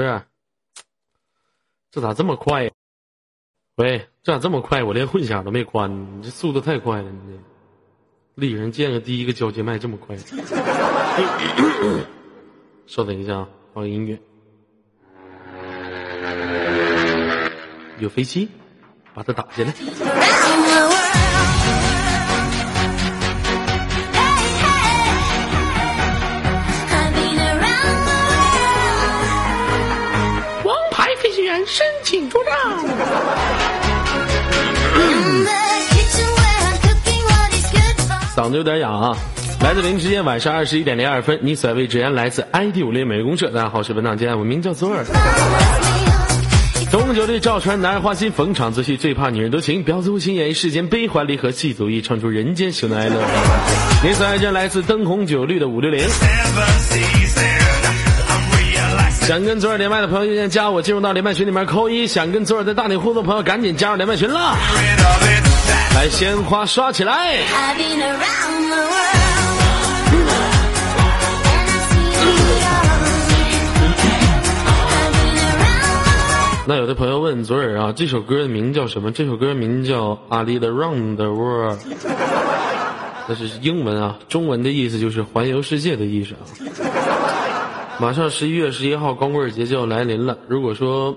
不是，这咋这么快呀？喂，这咋这么快？我连混响都没关，你这速度太快了，你这历史上见个第一个交接麦这么快。稍等一下啊，放音乐。有飞机，把它打下来。嗓子有点哑啊！来自北京时间晚上二十一点零二分，你所在位置依然来自 ID 五列美工社。大家好，我是本档监我名叫左耳。中酒绿赵传，男人花心，逢场作戏，最怕女人多情，婊子无情，演绎世间悲欢离合，戏足意，唱出人间喜怒哀乐。您所在这来自灯红酒绿的五六零。想跟左耳连麦的朋友，现在加我进入到连麦群里面扣一。想跟左耳在大顶互动的朋友，赶紧加入连麦群了。来，鲜花刷起来！那有的朋友问左耳啊，这首歌的名叫什么？这首歌名叫《I Lead Around the World》，那是英文啊，中文的意思就是环游世界的意思啊。马上十一月十一号光棍节就要来临了，如果说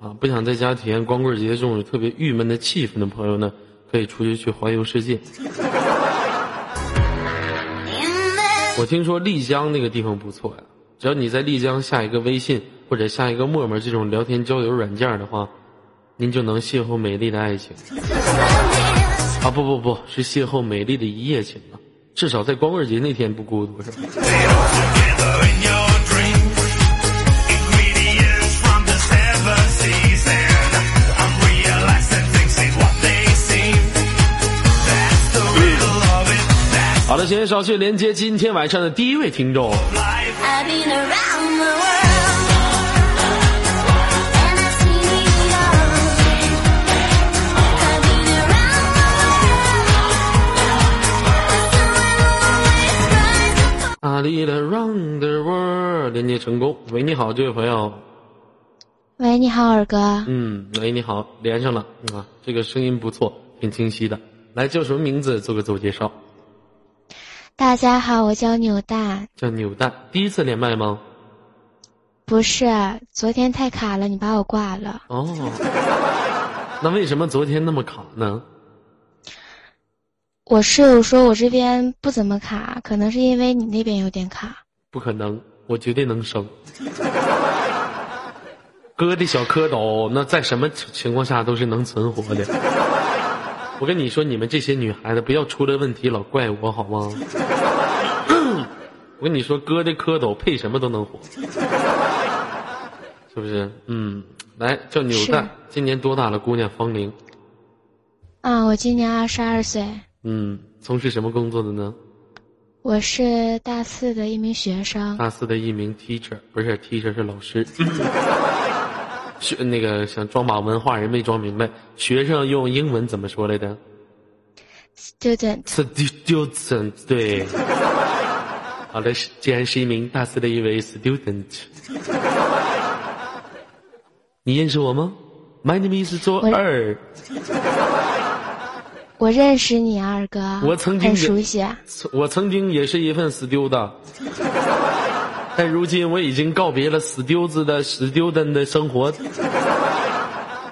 啊不想在家体验光棍节这种特别郁闷的气氛的朋友呢，可以出去去环游世界。我听说丽江那个地方不错呀，只要你在丽江下一个微信或者下一个陌陌这种聊天交友软件的话，您就能邂逅美丽的爱情。啊不不不是邂逅美丽的一夜情啊，至少在光棍节那天不孤独是吧？好的，先稍去连接今天晚上的第一位听众。I lead around the world，连接成功。喂，你好，这位朋友。喂，你好，二哥。嗯，喂，你好，连上了啊，这个声音不错，挺清晰的。来，叫什么名字？做个自我介绍。大家好，我叫扭蛋。叫扭蛋，第一次连麦吗？不是，昨天太卡了，你把我挂了。哦，那为什么昨天那么卡呢？我室友说我这边不怎么卡，可能是因为你那边有点卡。不可能，我绝对能升。哥的小蝌蚪，那在什么情况下都是能存活的。我跟你说，你们这些女孩子不要出了问题老怪我好吗？我跟你说，哥的蝌蚪配什么都能活，是不是？嗯，来叫扭蛋，今年多大了？姑娘芳龄？啊，我今年二十二岁。嗯，从事什么工作的呢？我是大四的一名学生。大四的一名 teacher，不是 teacher 是老师。学那个想装把文化人没装明白，学生用英文怎么说来着？student。student 对。好的，既然是一名大四的一位 student，你认识我吗？My name is 周二。我认识你，二哥。我曾经很熟悉。我曾经也是一份死丢的。但如今我已经告别了死丢子的死丢灯的生活，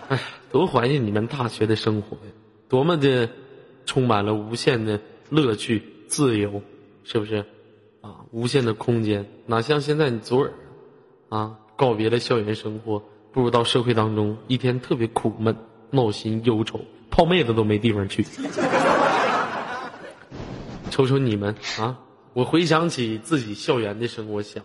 哎，多怀念你们大学的生活呀！多么的充满了无限的乐趣、自由，是不是？啊，无限的空间，哪像现在你左耳啊，告别了校园生活，步入到社会当中，一天特别苦闷、闹心、忧愁，泡妹子都没地方去。瞅瞅你们啊！我回想起自己校园的生活，想。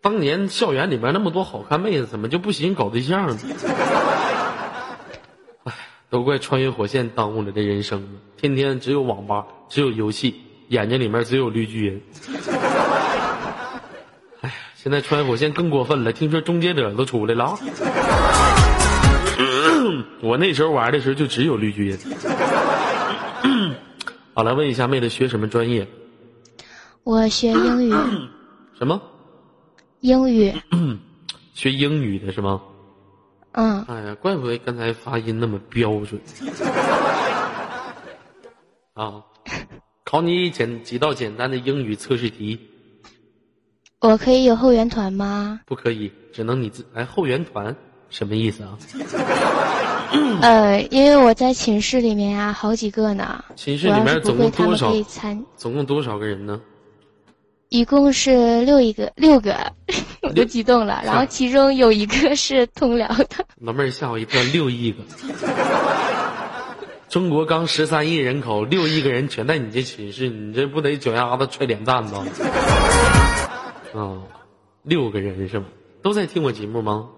当年校园里面那么多好看妹子，怎么就不行搞对象呢？哎，都怪穿越火线耽误了这人生，天天只有网吧，只有游戏，眼睛里面只有绿巨人。哎，现在穿越火线更过分了，听说终结者都出来了！我那时候玩的时候就只有绿巨人。好，来问一下妹子学什么专业？我学英语。什么？英语，学英语的是吗？嗯，哎呀，怪不得刚才发音那么标准。啊，考你简几道简单的英语测试题，我可以有后援团吗？不可以，只能你自哎后援团什么意思啊？呃，因为我在寝室里面啊、好几个呢。寝室里面总共多少总共多少个人呢？一共是六一个，六个，我都激动了。然后其中有一个是通辽的，老妹儿吓我一跳，六亿个。中国刚十三亿人口，六亿个人全在你这寝室，你这不得脚丫子踹脸蛋子？啊，六个人是吗？都在听我节目吗？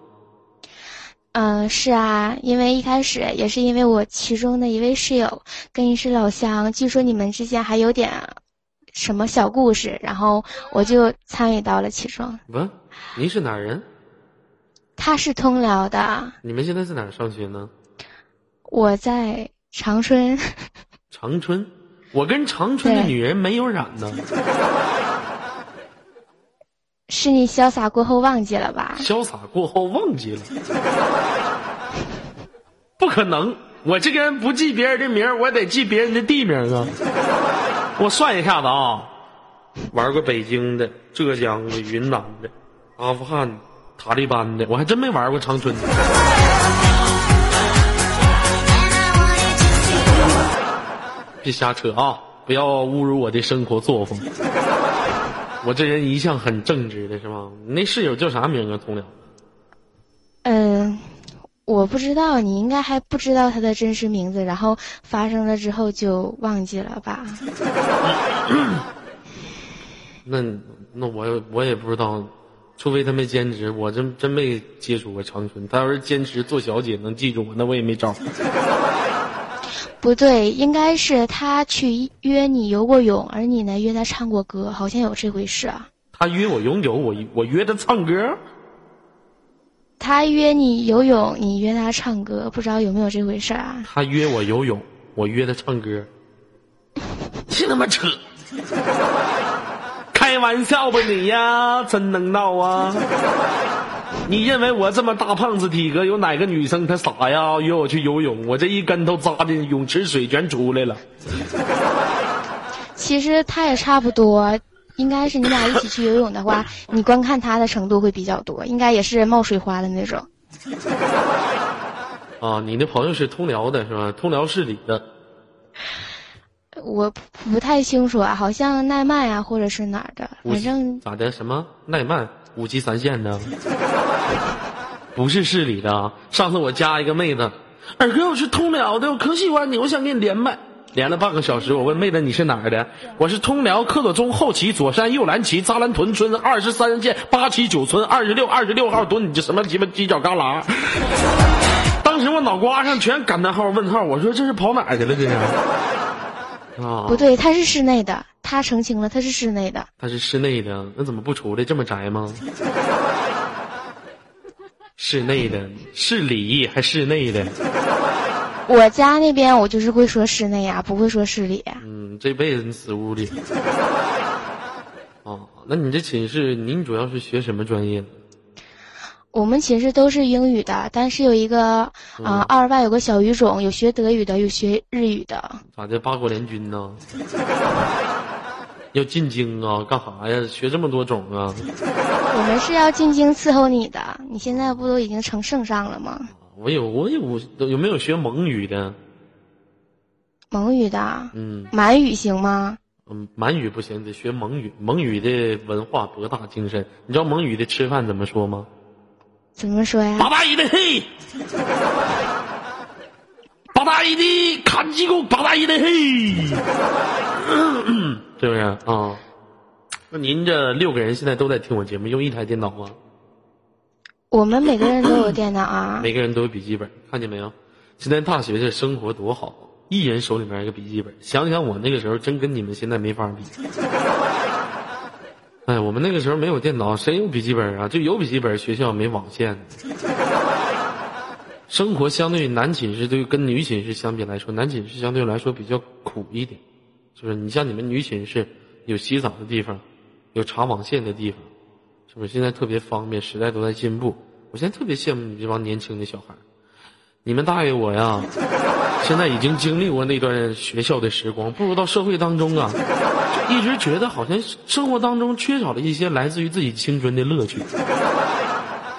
嗯、是啊，因为一开始也是因为我其中的一位室友跟你是老乡，据说你们之间还有点什么小故事，然后我就参与到了其中。不，您是哪儿人？他是通辽的，你们现在在哪儿上学呢？我在长春。长春。我跟长春的女人没有染呢。是你潇洒过后忘记了吧？潇洒过后忘记了，不可能！我这个人不记别人的名儿，我得记别人的地名啊。我算一下子啊，玩过北京的、浙江的、云南的、阿富汗的、塔利班的，我还真没玩过长春的。别瞎扯啊！不要侮辱我的生活作风。我这人一向很正直的，是吗？你那室友叫啥名啊？通辽。嗯，我不知道，你应该还不知道他的真实名字，然后发生了之后就忘记了吧？那那我我也不知道，除非他没兼职，我真真没接触过长春。他要是兼职做小姐能记住我，那我也没招。不对，应该是他去约你游过泳，而你呢约他唱过歌，好像有这回事啊。他约我游泳，我我约他唱歌。他约你游泳，你约他唱歌，不知道有没有这回事啊？他约我游泳，我约他唱歌。净他妈扯！开玩笑吧你呀，真能闹啊！你认为我这么大胖子体格，有哪个女生她傻呀？约我去游泳，我这一跟头扎进泳池，水全出来了。其实他也差不多，应该是你俩一起去游泳的话，你观看他的程度会比较多，应该也是冒水花的那种。啊，你的朋友是通辽的是吧？通辽市里的。我不不太清楚啊，好像奈曼啊，或者是哪儿的，反正咋的？什么奈曼五级三线的？不是市里的啊。上次我加一个妹子，二哥我是通辽的，我可喜欢你，我想跟你连麦。连了半个小时，我问妹子你是哪儿的？我是通辽克左中后旗左山右蓝旗扎兰屯村二十三线八旗九村二十六二十六号蹲，你这什么鸡巴犄角旮旯？当时我脑瓜上全感叹号问号，我说这是跑哪儿去了这是？啊，不对，他是室内的，他澄清了，他是室内的。他是室内的，那怎么不出来？这么宅吗？室内的，市里还室内的，我家那边我就是会说室内啊，不会说市里。嗯，这辈子你死屋里。哦，那你这寝室，您主要是学什么专业？我们寝室都是英语的，但是有一个啊、呃二外有个小语种，有学德语的，有学日语的。咋的？八国联军呢？要进京啊？干啥呀？学这么多种啊？我们是要进京伺候你的，你现在不都已经成圣上了吗？我有，我有，有没有学蒙语的？蒙语的，嗯满语行吗？嗯，满语不行，得学蒙语。蒙语的文化博大精深。你知道蒙语的吃饭怎么说吗？怎么说呀？八大姨的嘿，八大姨的砍鸡公，八大姨的嘿，是不是啊？那您这六个人现在都在听我节目，用一台电脑吗？我们每个人都有电脑啊。每个人都有笔记本，看见没有？现在大学这生活多好，一人手里面一个笔记本。想想我那个时候，真跟你们现在没法比。哎，我们那个时候没有电脑，谁有笔记本啊？就有笔记本，学校没网线。生活相对于男寝室，对于跟女寝室相比来说，男寝室相对来说比较苦一点，就是？你像你们女寝室有洗澡的地方，有插网线的地方，是不是？现在特别方便，时代都在进步。我现在特别羡慕你这帮年轻的小孩儿。你们大爷我呀，现在已经经历过那段学校的时光，步入到社会当中啊，就一直觉得好像生活当中缺少了一些来自于自己青春的乐趣，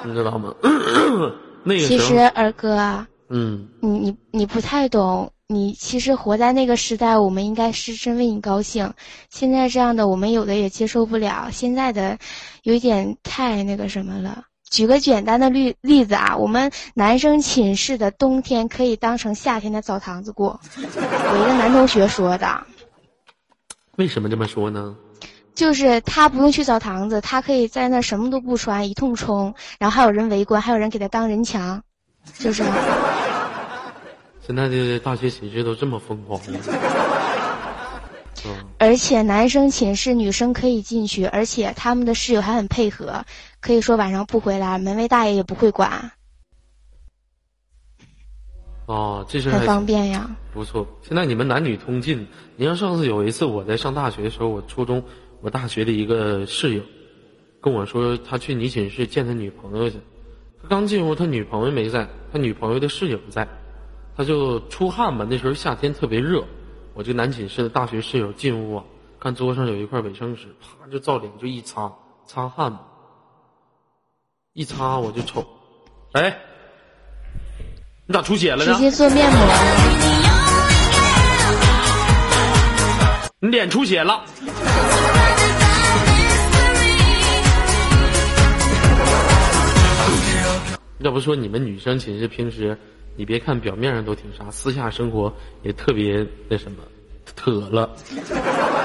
你知道吗？那个其实二哥啊，嗯，你你你不太懂，你其实活在那个时代，我们应该是真为你高兴。现在这样的，我们有的也接受不了。现在的有一点太那个什么了。举个简单的例例子啊，我们男生寝室的冬天可以当成夏天的澡堂子过。我一个男同学说的，为什么这么说呢？就是他不用去澡堂子，他可以在那什么都不穿，一通冲，然后还有人围观，还有人给他当人墙，就是。现在的大学寝室都这么疯狂吗？嗯，而且男生寝室女生可以进去，而且他们的室友还很配合，可以说晚上不回来，门卫大爷也不会管，哦，这是很方便呀。不错。现在你们男女通进。你像上次有一次我在上大学的时候，我初中我大学的一个室友跟我说，他去你寝室见他女朋友去。他刚进屋，他女朋友没在，他女朋友的室友在，他就出汗嘛。那时候夏天特别热，我这个男寝室的大学室友进屋啊，看桌上有一块卫生纸，啪就照脸就一擦，擦汗嘛。一擦我就瞅，哎，你咋出血了呢？直接做面膜，你脸出血了。要不说你们女生寝室平时，你别看表面上都挺啥，私下生活也特别那什么，特了。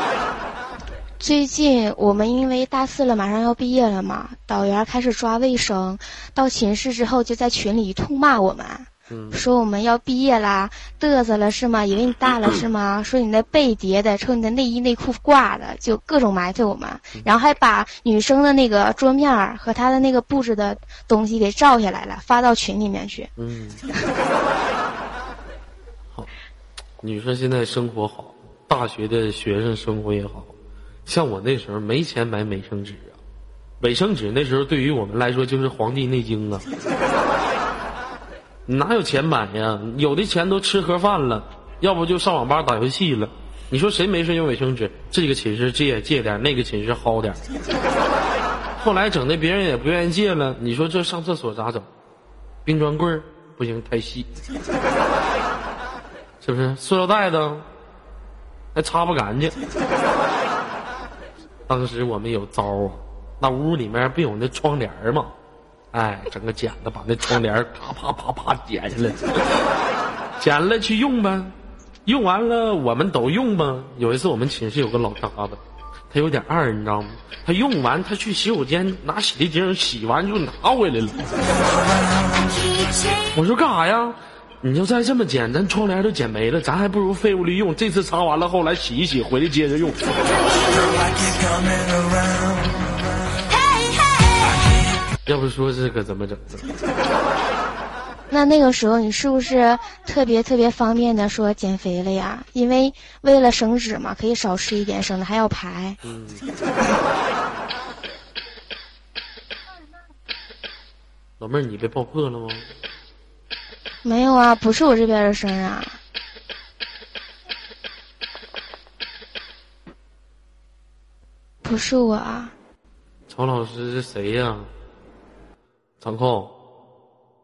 最近我们因为大四了，马上要毕业了嘛，导员开始抓卫生，到寝室之后就在群里一通骂我们。嗯说我们要毕业啦，嘚瑟了是吗？以为你大了是吗？说你那被叠的，瞅你的内衣内裤挂的，就各种埋汰我们，然后还把女生的那个桌面儿和她的那个布置的东西给照下来了，发到群里面去。嗯，好，女生现在生活好，大学的学生生活也好，像我那时候没钱买卫生纸啊，卫生纸那时候对于我们来说就是《黄帝内经》啊，哪有钱买呀？有的钱都吃盒饭了，要不就上网吧打游戏了。你说谁没事用卫生纸？这个寝室借借点，那个寝室薅点。后来整的别人也不愿意借了，你说这上厕所咋整？冰砖棍儿不行，太细，是不是？塑料袋子还擦不干净。当时我们有招啊，那屋里面不有那窗帘吗？哎，整个剪子把那窗帘啪啪啪啪剪下来，剪了去用呗。用完了我们都用吧。有一次我们寝室有个老嘎子，他有点二，你知道吗？他用完他去洗手间拿洗涤精洗完就拿回来了。我说干啥呀？你要再这么剪，咱窗帘都剪没了，咱还不如废物利用。这次擦完了，后来洗一洗，回来接着用。要不说这可怎么整？那那个时候你是不是特别特别方便的说减肥了呀？因为为了省脂嘛，可以少吃一点，省得还要排。嗯。老妹儿，你被爆破了吗？没有啊，不是我这边的声啊。不是我啊，曹老师是谁呀？长空，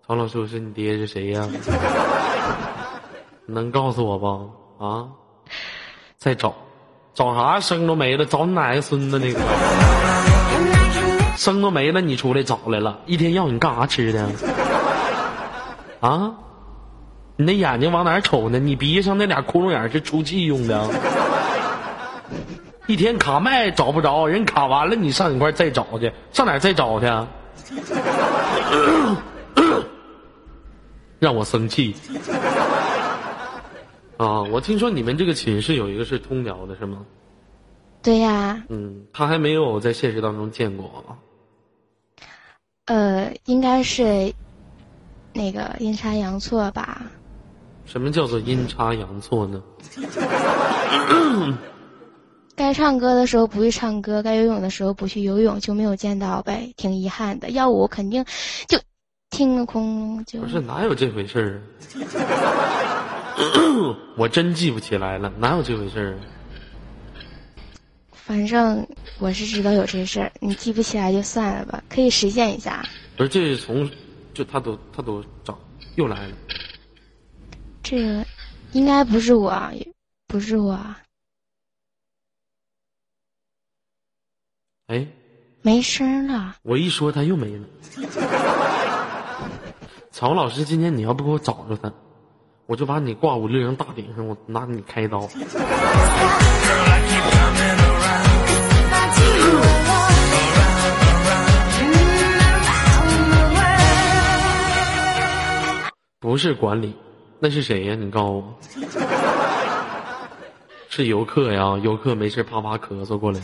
曹老师我是你爹是谁呀？能告诉我不？啊？再找，找啥生都没了，找你哪个孙子那个？生都没了，你出来找来了，一天要你干啥吃的？啊？你那眼睛往哪瞅呢？你鼻子上那俩窟窿眼是出气用的？一天卡麦找不着，人卡完了，你上你块再找去，上哪再找去？让我生气啊！我听说你们这个寝室有一个是通辽的，是吗？对呀，嗯，他还没有在现实当中见过啊。呃，应该是那个阴差阳错吧。什么叫做阴差阳错呢？该唱歌的时候不会唱歌，该游泳的时候不去游泳，就没有见到呗，挺遗憾的。要我肯定就听个空就不是哪有这回事儿啊？我真记不起来了，哪有这回事儿啊？反正我是知道有这事儿，你记不起来就算了吧，可以实现一下。不是，这是从就他都他都找又来了，这个应该不是我，也不是我，哎，没声了。我一说他又没了。曹老师，今天你要不给我找着他，我就把你挂五六零大顶上，我拿你开刀。不是管理，那是谁呀？你告诉我，是游客呀？游客没事啪啪咳嗽过来。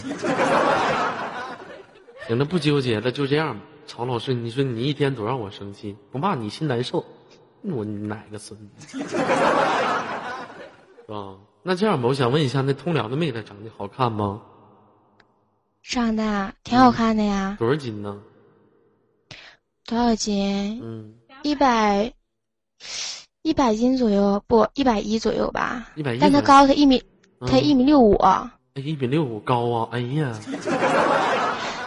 行了，不纠结了，就这样吧。曹老师，你说你一天多让我生气，不骂你心难受，我哪个孙子？是吧？那这样吧，我想问一下，那通辽的妹子长得好看吗？长得挺好看的呀，多少斤呢？多少斤？嗯，一百一百斤左右，不，一百一左右吧。一百一。但她高，她一米，他嗯一米六五。哎，一米六五高啊！哎呀，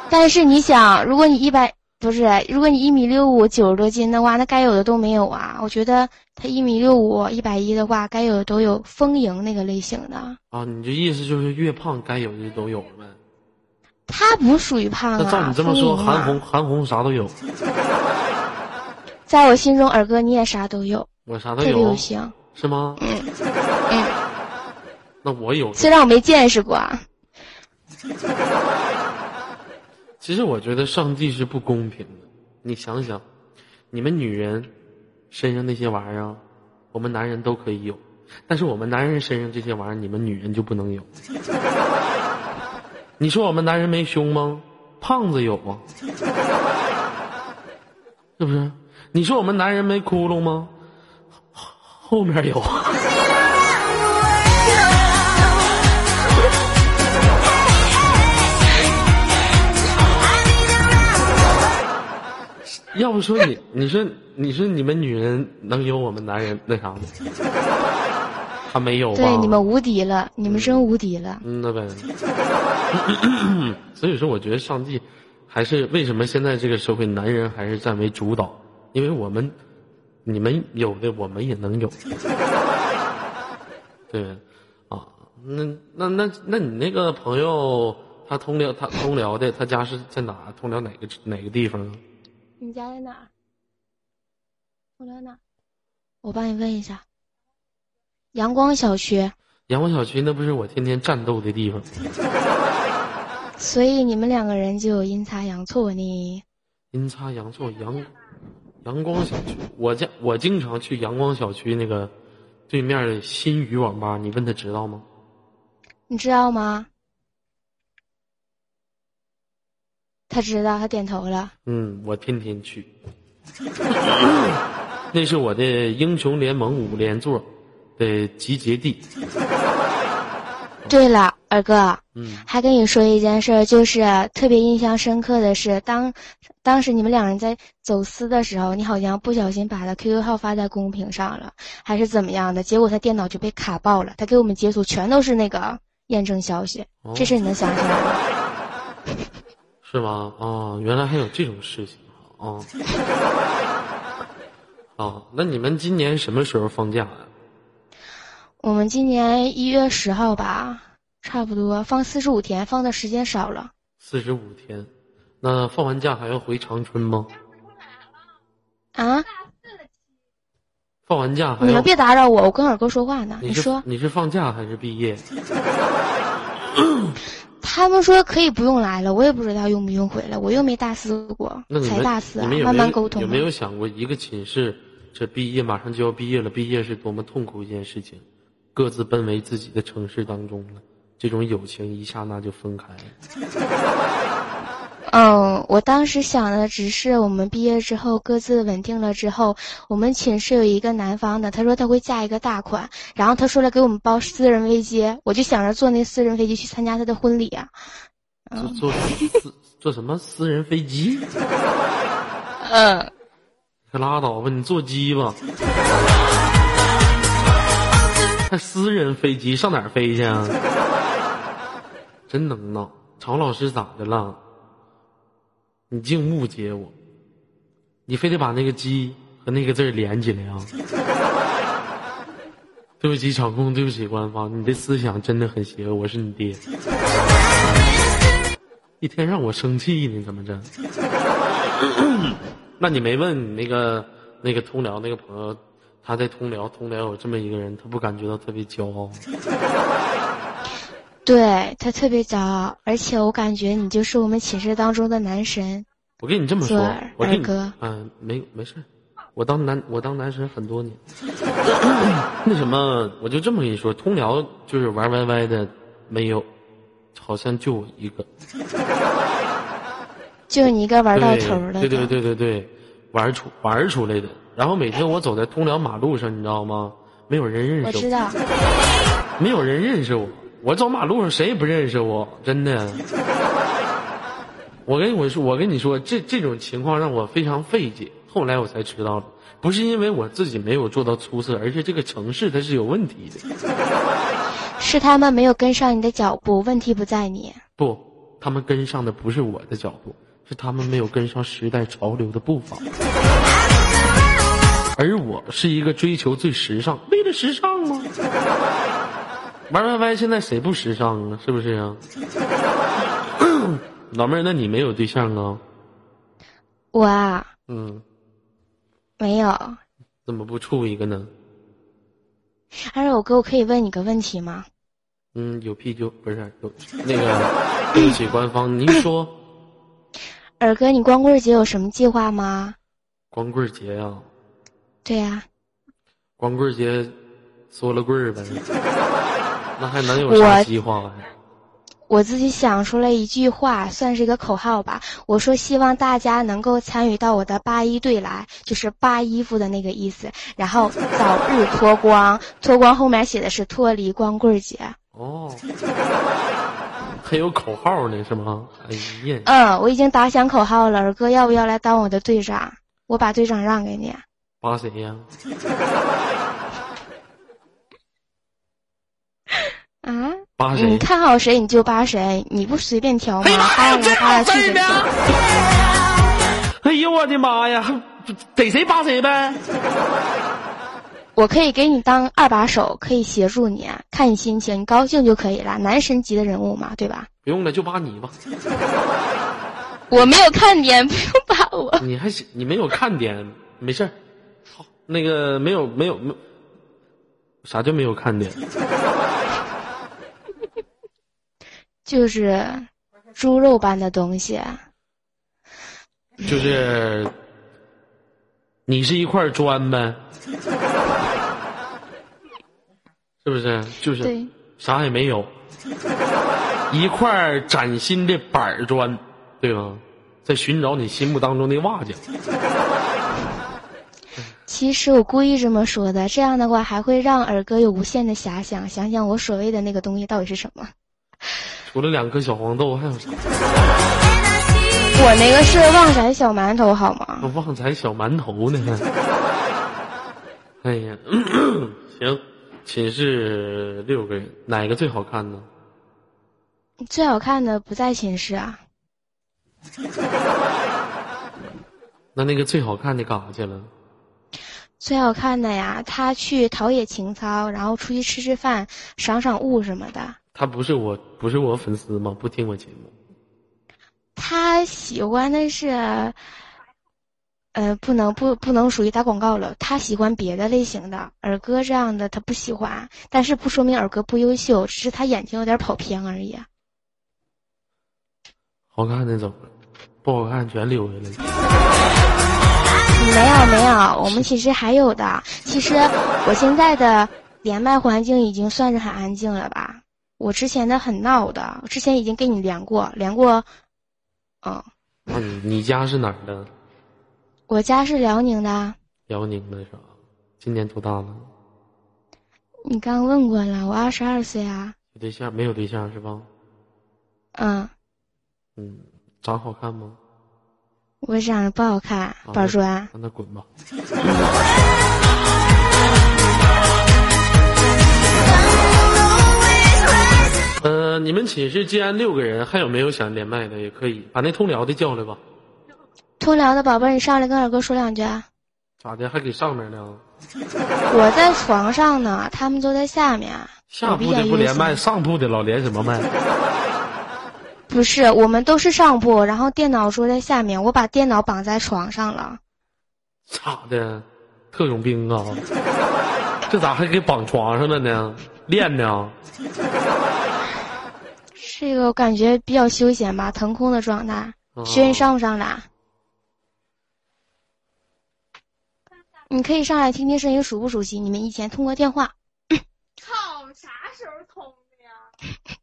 但是你想，如果你一百不是，如果你一米六五九十多斤的话，那该有的都没有啊。我觉得他一米六五一百一的话，该有的都有，丰盈那个类型的。啊，你这意思就是越胖该有的都有了呗？他不属于胖啊。那照你这么说，韩红韩红啥都有，在我心中，尔哥你也啥都有，我啥都特别有有，型。是吗？嗯嗯，那我有。虽然我没见识过啊。其实我觉得上帝是不公平的。你想想，你们女人身上那些玩意儿，我们男人都可以有，但是我们男人身上这些玩意儿，你们女人就不能有。你说我们男人没胸吗？胖子有啊，是不是？你说我们男人没窟窿吗？后面有。要不说你，你说你说你们女人能有我们男人那啥吗？他没有吧？对，你们无敌了，你们真无敌了。嗯，那呗。所以说，我觉得上帝还是为什么现在这个社会男人还是占为主导，因为我们你们有的我们也能有，对啊，那那那那你那个朋友他通辽他通辽的，他家是在哪？通辽哪个哪个地方啊？你家在哪儿？我在哪儿？我帮你问一下。阳光小区，阳光小区那不是我天天战斗的地方。所以你们两个人就有阴差阳错呢。阴差阳错，阳阳光小区，我家我经常去阳光小区那个对面的新宇网吧，你问他知道吗？你知道吗？他知道，他点头了。嗯，我天天去，那是我的英雄联盟五连座的集结地。对了，二哥，嗯还跟你说一件事儿，就是特别印象深刻的是，当当时你们两人在走私的时候，你好像不小心把他 QQ 号发在公屏上了，还是怎么样的？结果他电脑就被卡爆了，他给我们截图全都是那个验证消息，哦这事你能想起来吗？是吗？啊，原来还有这种事情啊！啊，那你们今年什么时候放假呀、我们今年一月十号吧，差不多放四十五天，放的时间少了。四十五天，那放完假还要回长春吗？啊！放完假还要你们别打扰我，我跟二哥说话呢。你是说，你是放假还是毕业？他们说可以不用来了，我也不知道用不用回来，我又没大四过那，才大四慢慢沟通嘛。有没有想过一个寝室，这毕业马上就要毕业了，毕业是多么痛苦一件事情，各自奔为自己的城市当中了，这种友情一刹那就分开了。嗯，我当时想的只是我们毕业之后各自稳定了之后，我们寝室有一个南方的，他说他会嫁一个大款，然后他说了给我们包私人飞机，我就想着坐那私人飞机去参加他的婚礼啊。坐坐私坐什么私人飞机？嗯，可拉倒吧，你坐鸡吧。还私人飞机上哪儿飞去啊？真能闹！曹老师咋的了？你竟误解我，你非得把那个鸡和那个字连起来啊！对不起场控，对不起官方，你的思想真的很邪恶。我是你爹，一天让我生气呢，怎么着？那你没问你那个那个通辽那个朋友，他在通辽，通辽有这么一个人，他不感觉到特别骄傲？对他特别骄傲，而且我感觉你就是我们寝室当中的男神。我跟你这么说，我跟你哥，嗯，没没事我当男我当男神很多年。那什么，我就这么跟你说，通辽就是玩 YY 的没有，好像就我一个。就你一个玩到头的。对对对对对，玩出玩出来的。然后每天我走在通辽马路上，你知道吗？没有人认识我。我知道。没有人认识我，我走马路上谁也不认识我，真的。我跟我说，我跟你说，这这种情况让我非常费解。后来我才知道了，不是因为我自己没有做到出色，而是这个城市它是有问题的。是他们没有跟上你的脚步，问题不在你。不，他们跟上的不是我的脚步。是他们没有跟上时代潮流的步伐，而我是一个追求最时尚，为了时尚吗？玩 YY 现在谁不时尚啊？是不是啊？老妹儿，那你没有对象啊？我啊，嗯，没有。怎么不处一个呢？二狗哥，我可以问你个问题吗？嗯，有屁就不是有那个 对不起，官方，您说。二哥，你光棍节有什么计划吗？光棍节呀？对呀。光棍节，缩了棍儿呗。那还能有啥计划呀？我自己想出了一句话，算是一个口号吧。我说希望大家能够参与到我的八一队来，就是扒衣服的那个意思。然后早日脱光，脱光后面写的是脱离光棍节。哦。还有口号呢，是吗？哎呀，嗯，我已经打响口号了。二哥，要不要来当我的队长？我把队长让给你。扒谁呀？啊？扒谁？你看好谁你就扒谁，你不随便挑吗？扒来扒来去的。哎呦我的妈呀！逮谁扒谁呗。我可以给你当二把手，可以协助你，看你心情，你高兴就可以了。男神级的人物嘛，对吧？不用了，就扒你吧。我没有看点，不用扒我。你还行，你没有看点，没事儿。好，那个没有没有没，啥叫没有看点？就是猪肉般的东西。就是，你是一块砖呗。是不是？就是啥也没有，一块崭新的板砖，对吗？在寻找你心目当中的瓦匠。其实我故意这么说的，这样的话还会让耳哥有无限的遐想，想想我所谓的那个东西到底是什么。除了两颗小黄豆，还有啥？我那个是旺仔小馒头，好吗？旺仔小馒头呢？哎呀，行，寝室六个人，哪个最好看呢？最好看的不在寝室啊。那那个最好看的干啥去了？最好看的呀，他去陶冶情操，然后出去吃吃饭，赏赏物什么的。他不是我，不是我粉丝吗？不听我节目。他喜欢的是。呃，不能不不能属于打广告了。他喜欢别的类型的，尔哥这样的他不喜欢，但是不说明尔哥不优秀，只是他眼睛有点跑偏而已。好看的走了，不好看全留下来。没有没有，我们其实还有的。其实我现在的连麦环境已经算是很安静了吧？我之前的很闹的，我之前已经跟你连过，连过。嗯。嗯，你家是哪儿的？我家是辽宁的，辽宁的是吧？今年多大了？你刚问过了，我二十二岁啊。有对象没有对象是吧？嗯。嗯，长好看吗？我长得不好看，宝砖。让他滚吧。呃，你们寝室既然六个人，还有没有想连麦的？也可以把那通辽的叫来吧。通辽的宝贝儿，你上来跟二哥说两句。咋的？还给上面呢？我在床上呢，他们都在下面。下铺的不连麦，上铺的老连什么麦？不是，我们都是上铺，然后电脑桌在下面，我把电脑绑在床上了。咋的？特种兵啊？这咋还给绑床上了呢？练呢？这个我感觉比较休闲吧，腾空的状态。轩，你上不上来？你可以上来听听声音，熟不熟悉？你们以前通过电话。操，啥时候通的呀？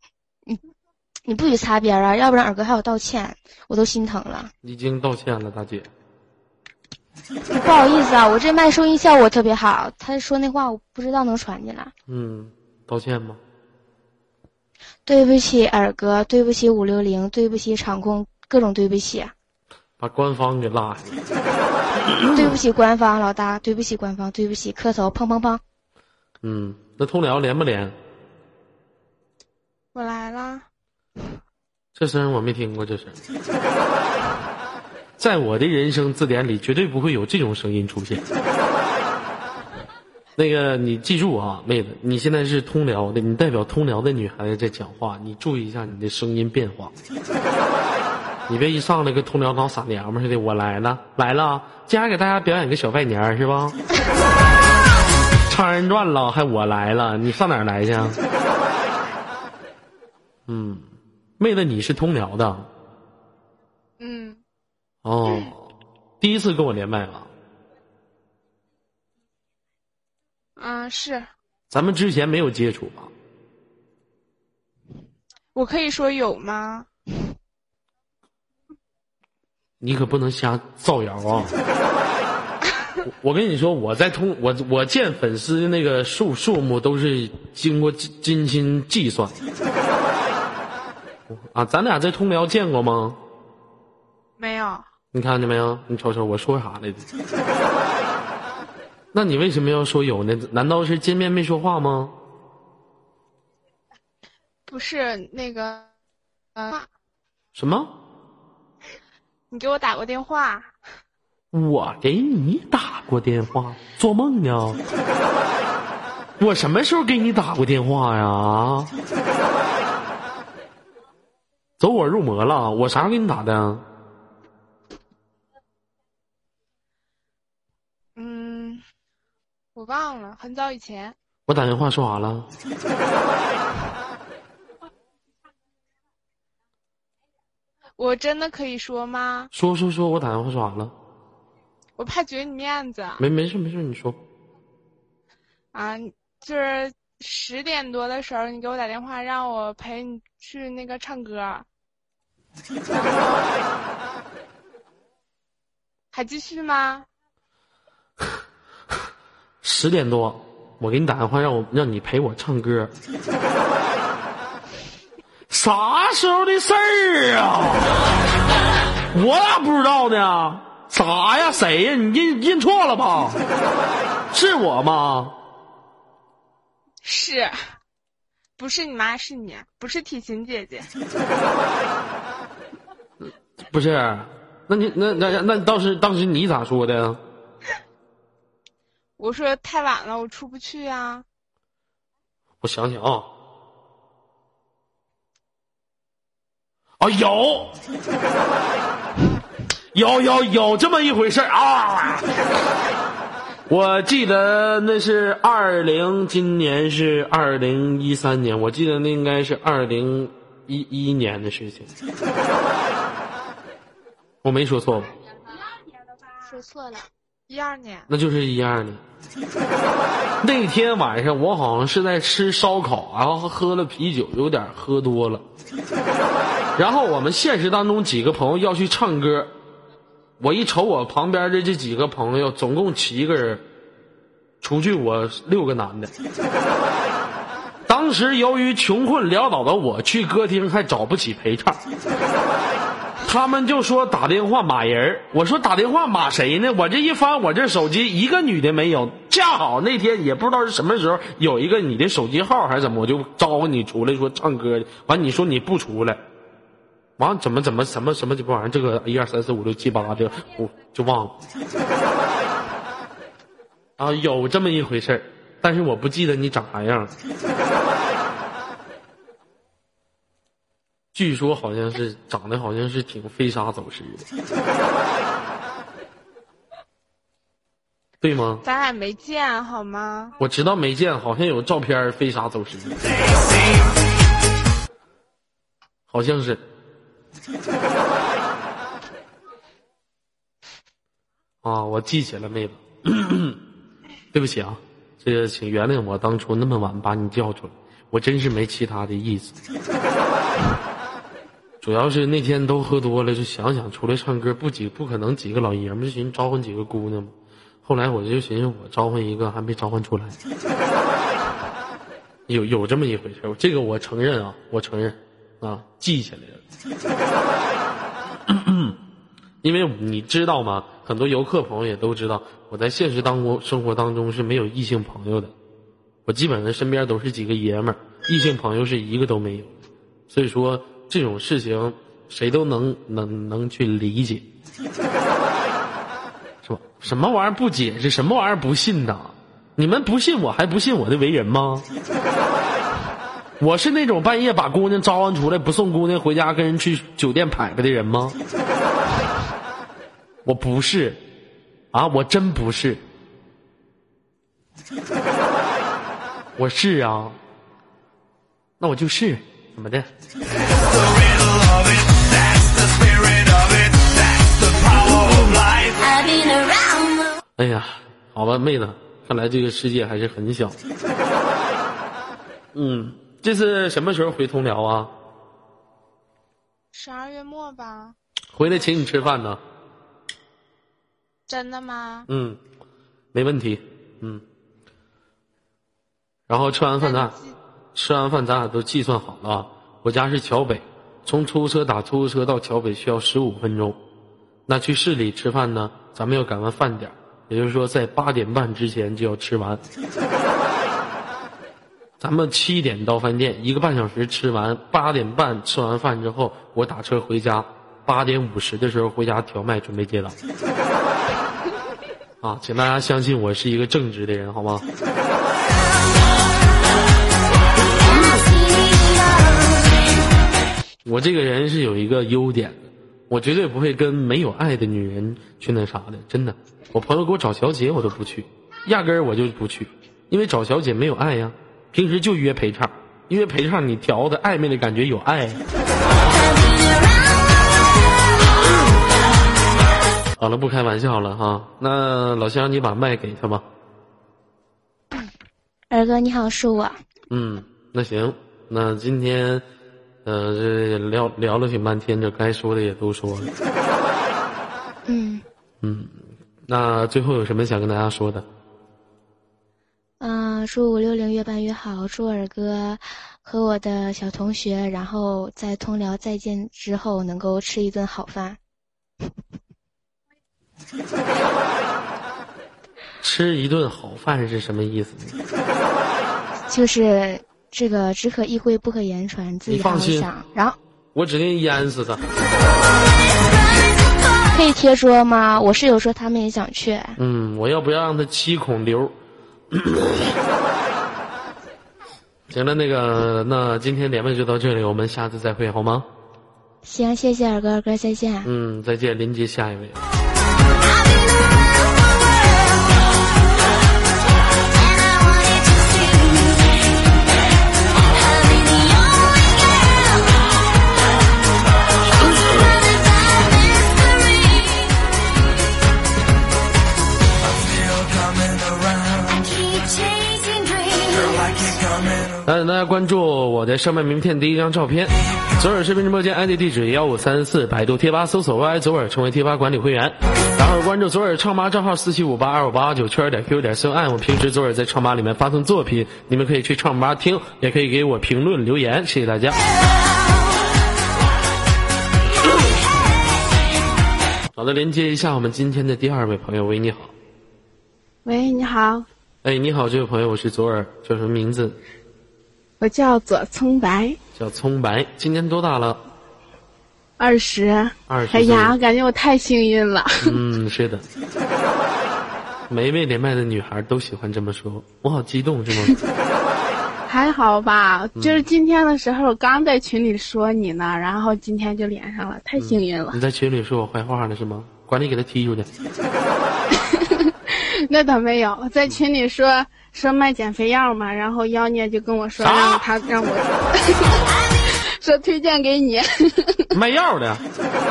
你你不许擦边啊，要不然尔哥还要道歉，我都心疼了。已经道歉了，大姐。不好意思啊，我这麦收音效果特别好，他说那话我不知道能传进来。嗯，道歉吗？对不起，尔哥，对不起五六零，对不起场控，各种对不起。把官方给拉下来。对不起官方老大，对不起官方，对不起磕头，砰砰砰。嗯，那通辽连不连？我来啦。这声我没听过，这声。在我的人生字典里，绝对不会有这种声音出现。那个，你记住啊，妹子，你现在是通辽的，你代表通辽的女孩子在讲话，你注意一下你的声音变化。你别一上来跟通辽当傻娘们似的，我来了，来了，今儿给大家表演个小拜年是吧？唱二人转了，还我来了，你上哪儿来去？嗯，妹子，你是通辽的。嗯。哦，第一次跟我连麦了。嗯，是。咱们之前没有接触吧？我可以说有吗？你可不能瞎造谣啊！我跟你说，我在通我我见粉丝的那个数数目都是经过精精心计算。啊，咱俩在通辽见过吗？没有。你看见没有？你瞅瞅，我说啥来着？那你为什么要说有呢？难道是见面没说话吗？不是那个，呃？什么？你给我打过电话？我给你打过电话？做梦呢？我什么时候给你打过电话呀？走火入魔了？我啥时候给你打的？忘了，很早以前。我打电话说啥了？我真的可以说吗？说说说，我打电话说啥了？我怕绝你面子。没没事没事，你说。啊，就是十点多的时候，你给我打电话，让我陪你去那个唱歌。还继续吗？十点多，我给你打电话，让我让你陪我唱歌。啥时候的事儿啊？我咋不知道呢？啥呀？谁呀？你认认错了吧？是我吗？是，不是你妈？是你，不是体琴姐姐。不是，那你那那那当时当时你咋说的？我说太晚了，我出不去呀。我想想啊，啊有，有有有这么一回事啊！我记得那是二零，今年是二零一三年，我记得那应该是二零一一年的事情。我没说错吧？说错了。一二年，那就是一二年。那天晚上我好像是在吃烧烤，然后喝了啤酒，有点喝多了。然后我们现实当中几个朋友要去唱歌，我一瞅我旁边的这几个朋友，总共七个人，除去我六个男的。当时由于穷困潦倒的我去歌厅还找不起陪唱。他们就说打电话码人儿，我说打电话码谁呢？我这一翻我这手机一个女的没有，恰好那天也不知道是什么时候有一个你的手机号还是怎么，我就招呼你出来说唱歌，完你说你不出来，完怎么怎么什么什么这玩意儿，这个一二三四五六七八这我就忘了。啊，有这么一回事儿，但是我不记得你长啥样。据说好像是长得好像是挺飞沙走石的，对吗？咱俩没见好吗？我知道没见，好像有照片飞沙走石，好像是。啊，我记起来，妹子，对不起啊，这个请原谅我当初那么晚把你叫出来，我真是没其他的意思。主要是那天都喝多了，就想想出来唱歌不几不可能几个老爷们就寻思招呼几个姑娘嘛。后来我就寻思我招呼一个还没召唤出来，有有这么一回事这个我承认啊，我承认啊，记下来了。因为你知道吗？很多游客朋友也都知道，我在现实当中生活当中是没有异性朋友的，我基本上身边都是几个爷们儿，异性朋友是一个都没有，所以说。这种事情，谁都能能能去理解，是吧？什么玩意儿不解释？什么玩意儿不信呐？你们不信我还不信我的为人吗？我是那种半夜把姑娘招唤出来不送姑娘回家跟人去酒店拍拍的人吗？我不是，啊，我真不是，我是啊，那我就是。怎么的？哎呀，好吧，妹子，看来这个世界还是很小。嗯，这次什么时候回通辽啊？十二月末吧。回来请你吃饭呢。真的吗？嗯，没问题。嗯。然后吃完饭呢？吃完饭，咱俩都计算好了！我家是桥北，从出租车打出租车到桥北需要十五分钟。那去市里吃饭呢？咱们要赶完饭点也就是说在八点半之前就要吃完。咱们七点到饭店，一个半小时吃完。八点半吃完饭之后，我打车回家。八点五十的时候回家调麦，准备接档。啊，请大家相信我是一个正直的人，好吗？我这个人是有一个优点的，我绝对不会跟没有爱的女人去那啥的，真的。我朋友给我找小姐，我都不去，压根儿我就不去，因为找小姐没有爱呀。平时就约陪唱，因为陪唱你调的暧昧的感觉有爱。好了，不开玩笑了哈。那老乡，你把麦给他吧。二哥你好，是我。嗯，那行，那今天。呃，这聊聊了挺半天，这该说的也都说了。嗯嗯，那最后有什么想跟大家说的？嗯，祝五六零越办越好，祝尔哥和我的小同学，然后在通辽再见之后，能够吃一顿好饭。吃一顿好饭是什么意思？就是。这个只可意会不可言传，自己好好想。然后我指定淹死他。可以贴桌吗？我室友说他们也想去。嗯，我要不要让他七孔流？行了，那个，那今天连麦就到这里，我们下次再会，好吗？行，谢谢二哥，二哥再见。嗯，再见，林杰下一位。来，大家关注我的上面名片第一张照片，左耳视频直播间 ID 地址幺五三四，百度贴吧搜索 Y 左耳成为贴吧管理会员，然后关注左耳唱吧账号四七五八二五八九圈点 Q 点 C N。我平时左耳在唱吧里面发送作品，你们可以去唱吧听，也可以给我评论留言，谢谢大家。好的，连接一下我们今天的第二位朋友。喂，你好。喂，你好，哎，你好，这位朋友，我是左耳，叫什么名字？我叫左葱白，叫葱白。今年多大了？二十。二十。哎呀，我感觉我太幸运了。嗯，是的。每一位连麦的女孩都喜欢这么说，我好激动，是吗？还好吧，就是今天的时候刚在群里说你呢，然后今天就连上了，太幸运了。你在群里说我坏话了是吗？管你给他踢出去。那倒没有，在群里说说卖减肥药嘛，然后妖孽就跟我说让他让我 说推荐给你。卖药的。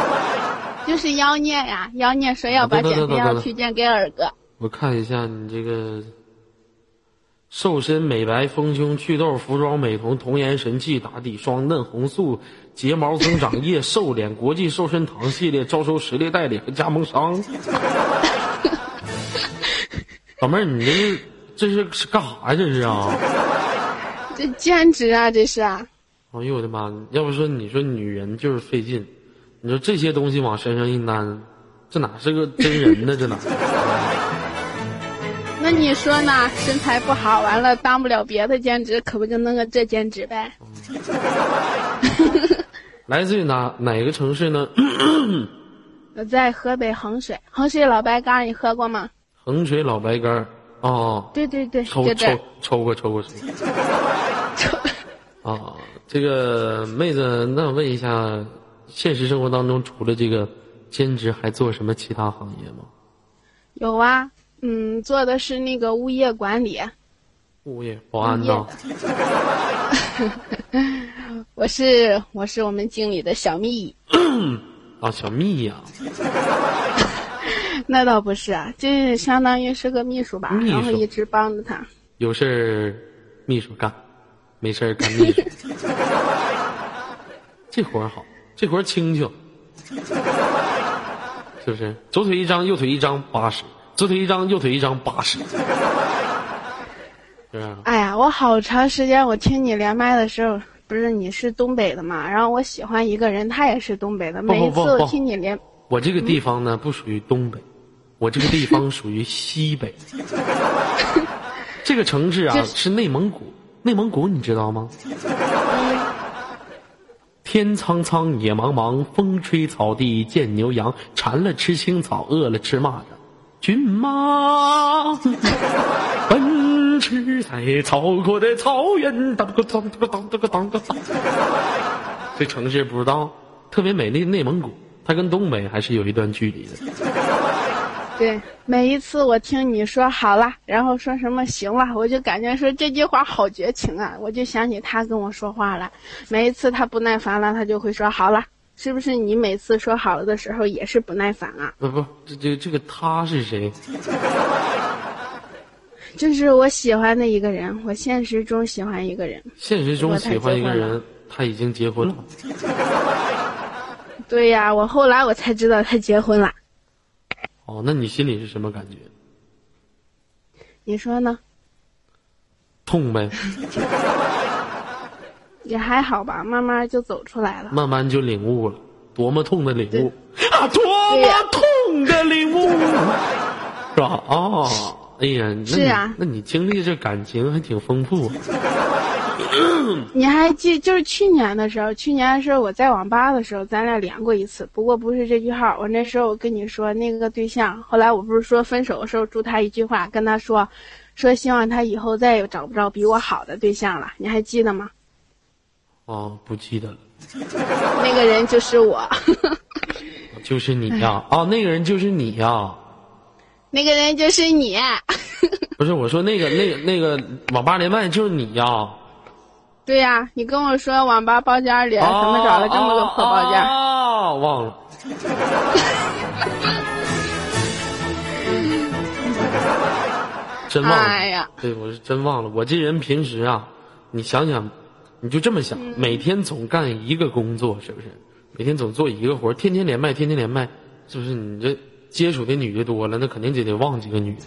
就是妖孽呀，妖孽说要把减肥药推荐给尔哥。我看一下你这个。瘦身、美白、丰胸、祛痘、服装美瞳、童颜神器、打底霜、嫩红素、睫毛增长液、瘦脸、国际瘦身堂系列招收实力代理和加盟商。老妹儿，你这是这是是干啥呀？这是啊？这兼职啊，这是啊。哎呦我的妈！要不说你说女人就是费劲，你说这些东西往身上一担，这哪是个真人呢？这哪？那你说呢？身材不好，完了当不了别的兼职，可不就弄个这兼职呗？来自于哪哪个城市呢？我在河北衡水，衡水老白干你喝过吗？衡水老白干哦，对对对，抽抽抽过抽过抽。抽。啊，这个妹子，那我问一下，现实生活当中除了这个兼职，还做什么其他行业吗？有啊。嗯，做的是那个物业管理，物业保安呢？我是我是我们经理的小蜜。啊，小蜜呀？那倒不是啊，就是相当于是个秘书吧，然后一直帮着他。有事儿秘书干，没事儿干秘书。这活儿好，这活儿轻巧，是不是？左腿一张，右腿一张，八十。左腿一张，右腿一张，八十。哎呀，我好长时间，我听你连麦的时候，不是你是东北的嘛？然后我喜欢一个人，他也是东北的。每一次我听你连，我这个地方呢不属于东北，我这个地方属于西北。这个城市啊是内蒙古，内蒙古你知道吗？天苍苍，野茫茫，风吹草低见牛羊，馋了吃青草，饿了吃蚂蚱。骏马奔驰在草阔的草原，当个当当当当个当个当。这城市不知道，特别美丽的内蒙古，它跟东北还是有一段距离的。对，每一次我听你说好了，然后说什么行了，我就感觉说这句话好绝情啊，我就想起他跟我说话了。每一次他不耐烦了，他就会说好了。是不是你每次说好了的时候也是不耐烦啊？不不，这这这个他是谁？就是我喜欢的一个人，我现实中喜欢一个人。现实中喜欢一个人，他已经结婚了。对呀，我后来我才知道他结婚了。哦，那你心里是什么感觉？你说呢？痛呗。也还好吧，慢慢就走出来了，慢慢就领悟了，多么痛的领悟啊！多么痛的领悟，是吧？哦，哎呀，是啊，那你经历这感情还挺丰富。你还记，就是去年的时候，去年的时候我在网吧的时候，咱俩连过一次，不过不是这句号。我那时候我跟你说那个对象，后来我不是说分手的时候祝他一句话，跟他说，说希望他以后再也找不着比我好的对象了，你还记得吗？哦，不记得了。那个人就是我。就是你呀！啊，那个人就是你呀。那个人就是你。不是，我说那个那个那个网吧连麦就是你呀。对呀，你跟我说网吧包间里怎么找了这么个破包间？啊，忘了。真忘了。哎呀，对，我是真忘了。我这人平时啊，你想想。你就这么想，每天总干一个工作，是不是？每天总做一个活，天天连麦，天天连麦，是不是？你这接触的女的多了，那肯定就得忘记个女的。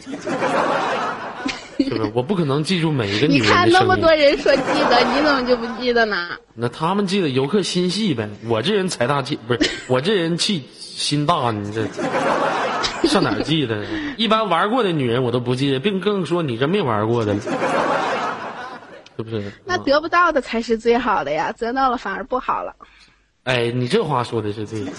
是不是？我不可能记住每一个女你人你。看那么多人说记得，你怎么就不记得呢？那他们记得游客心细呗，我这人财大气不是，我这人气心大，你这上哪儿记得？一般玩过的女人我都不记得，并更说你这没玩过的了，是不是？那得不到的才是最好的呀，得到了反而不好了。哎，你这话说的是对的。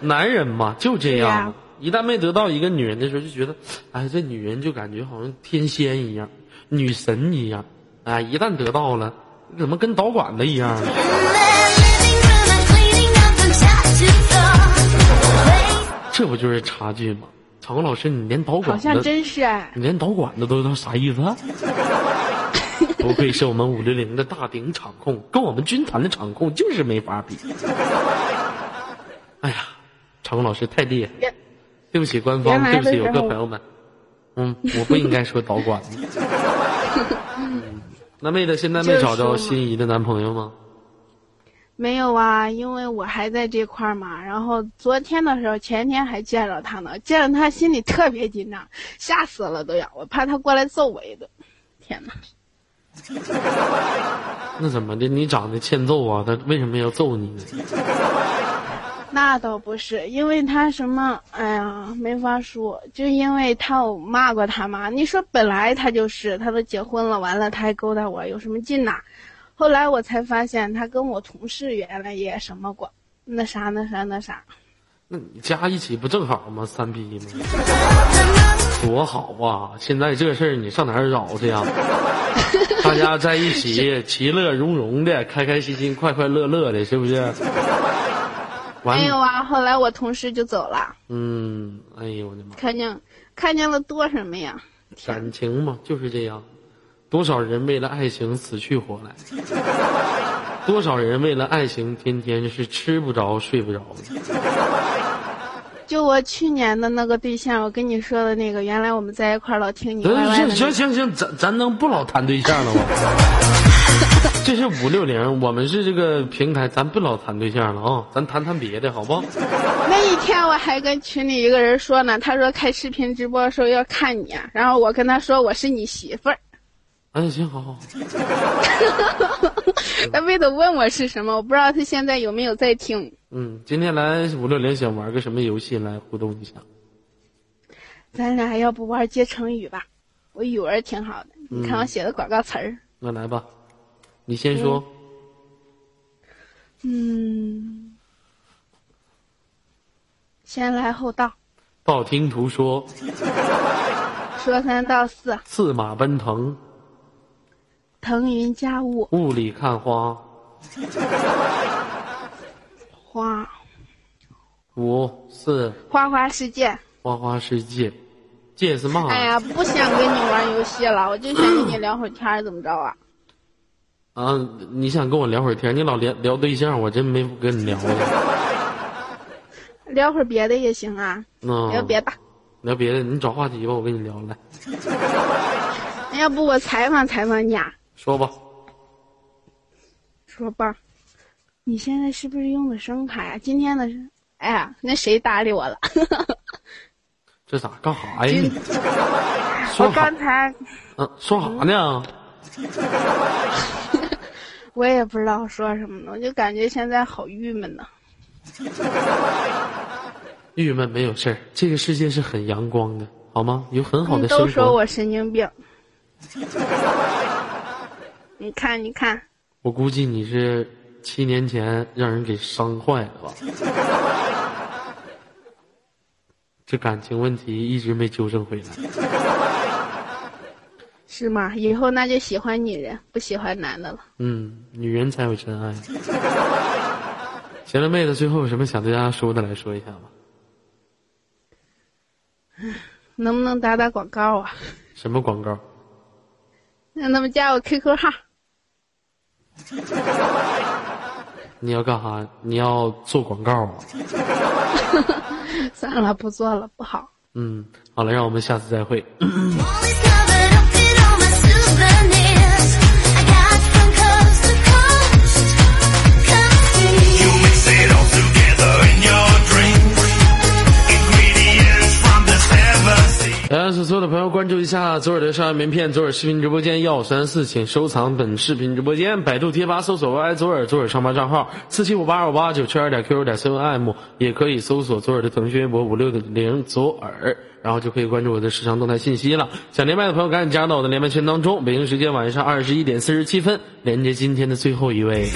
男人嘛就这样嘛，一旦没得到一个女人的时候，就觉得，哎，这女人就感觉好像天仙一样，女神一样。哎，一旦得到了，怎么跟导管子一样？这不就是差距吗？场老师，你连导管好像真是哎，你连导管子都知道啥意思？不愧是我们五六零的大顶场控，跟我们军团的场控就是没法比。哎呀，场控老师太厉害！对不起官方，对不起游客朋友们。嗯，我不应该说导管子。那妹子现在没找着心仪的男朋友吗？没有啊，因为我还在这块儿嘛。然后昨天的时候，前天还见着他呢，见着他心里特别紧张，吓死了都要，我怕他过来揍我一顿。天哪！那怎么的？你长得欠揍啊？他为什么要揍你呢？那倒不是，因为他什么？哎呀，没法说，就因为他我骂过他妈。你说本来他就是，他都结婚了，完了他还勾搭我，有什么劲呐？后来我才发现，他跟我同事原来也什么过，那啥那啥那啥。那你加一起不正好吗？三 P 吗？多好啊！现在这事儿你上哪儿找去呀？大家在一起，其乐融融的，开开心心，快快乐乐的，是不是？没有啊，后来我同事就走了。嗯，哎呦我的妈！看见看见了多什么呀？感情嘛就是这样。多少人为了爱情死去活来，多少人为了爱情天天是吃不着睡不着的。就我去年的那个对象，我跟你说的那个，原来我们在一块儿老听你。行行行行，咱咱能不老谈对象了吗？这是五六零，我们是这个平台，咱不老谈对象了啊，咱谈谈别的，好不？那一天我还跟群里一个人说呢，他说开视频直播的时候要看你，然后我跟他说我是你媳妇儿。哎，行，好好。他为了问我是什么，我不知道他现在有没有在听。嗯，今天来五六零想玩个什么游戏来互动一下？咱俩要不玩接成语吧？我语文挺好的，你看我写的广告词儿。那来吧，你先说。嗯，先来后到。道听途说。说三道四。策马奔腾。腾云驾雾，雾里看花，花，五四，花花世界，花花世界，界是嘛？哎呀，不想跟你玩游戏了，我就想跟你聊会儿天，怎么着啊？啊，你想跟我聊会儿天？你老聊聊对象，我真没跟你聊了。聊会儿别的也行啊，聊别的。聊别的，你找话题吧，我跟你聊来。要不我采访采访你啊？说吧，说吧，你现在是不是用的声卡呀？今天的，哎呀，那谁搭理我了？这咋干啥呀？我刚才，嗯，说啥呢？我也不知道说什么呢，我就感觉现在好郁闷呢。郁闷没有事儿，这个世界是很阳光的，好吗？有很好的生活。都说我神经病。你看，你看，我估计你是七年前让人给伤坏了吧？这感情问题一直没纠正回来，是吗？以后那就喜欢女人，不喜欢男的了。嗯，女人才有真爱。行了，妹子，最后有什么想对大家说的，来说一下吧。能不能打打广告啊？什么广告？让他们加我 QQ 号。你要干哈？你要做广告啊？算了，不做了，不好。嗯，好了，让我们下次再会。同样是所有的朋友关注一下左耳的上岸名片，左耳视频直播间幺三四，请收藏本视频直播间。百度贴吧搜索 Y 左耳，左耳上吧账号四七五八二五八九七二点 Q 点 C O M，也可以搜索左耳的腾讯微博五六零左耳，然后就可以关注我的时尚动态信息了。想连麦的朋友赶紧加入到我的连麦群当中。北京时间晚上二十一点四十七分，连接今天的最后一位。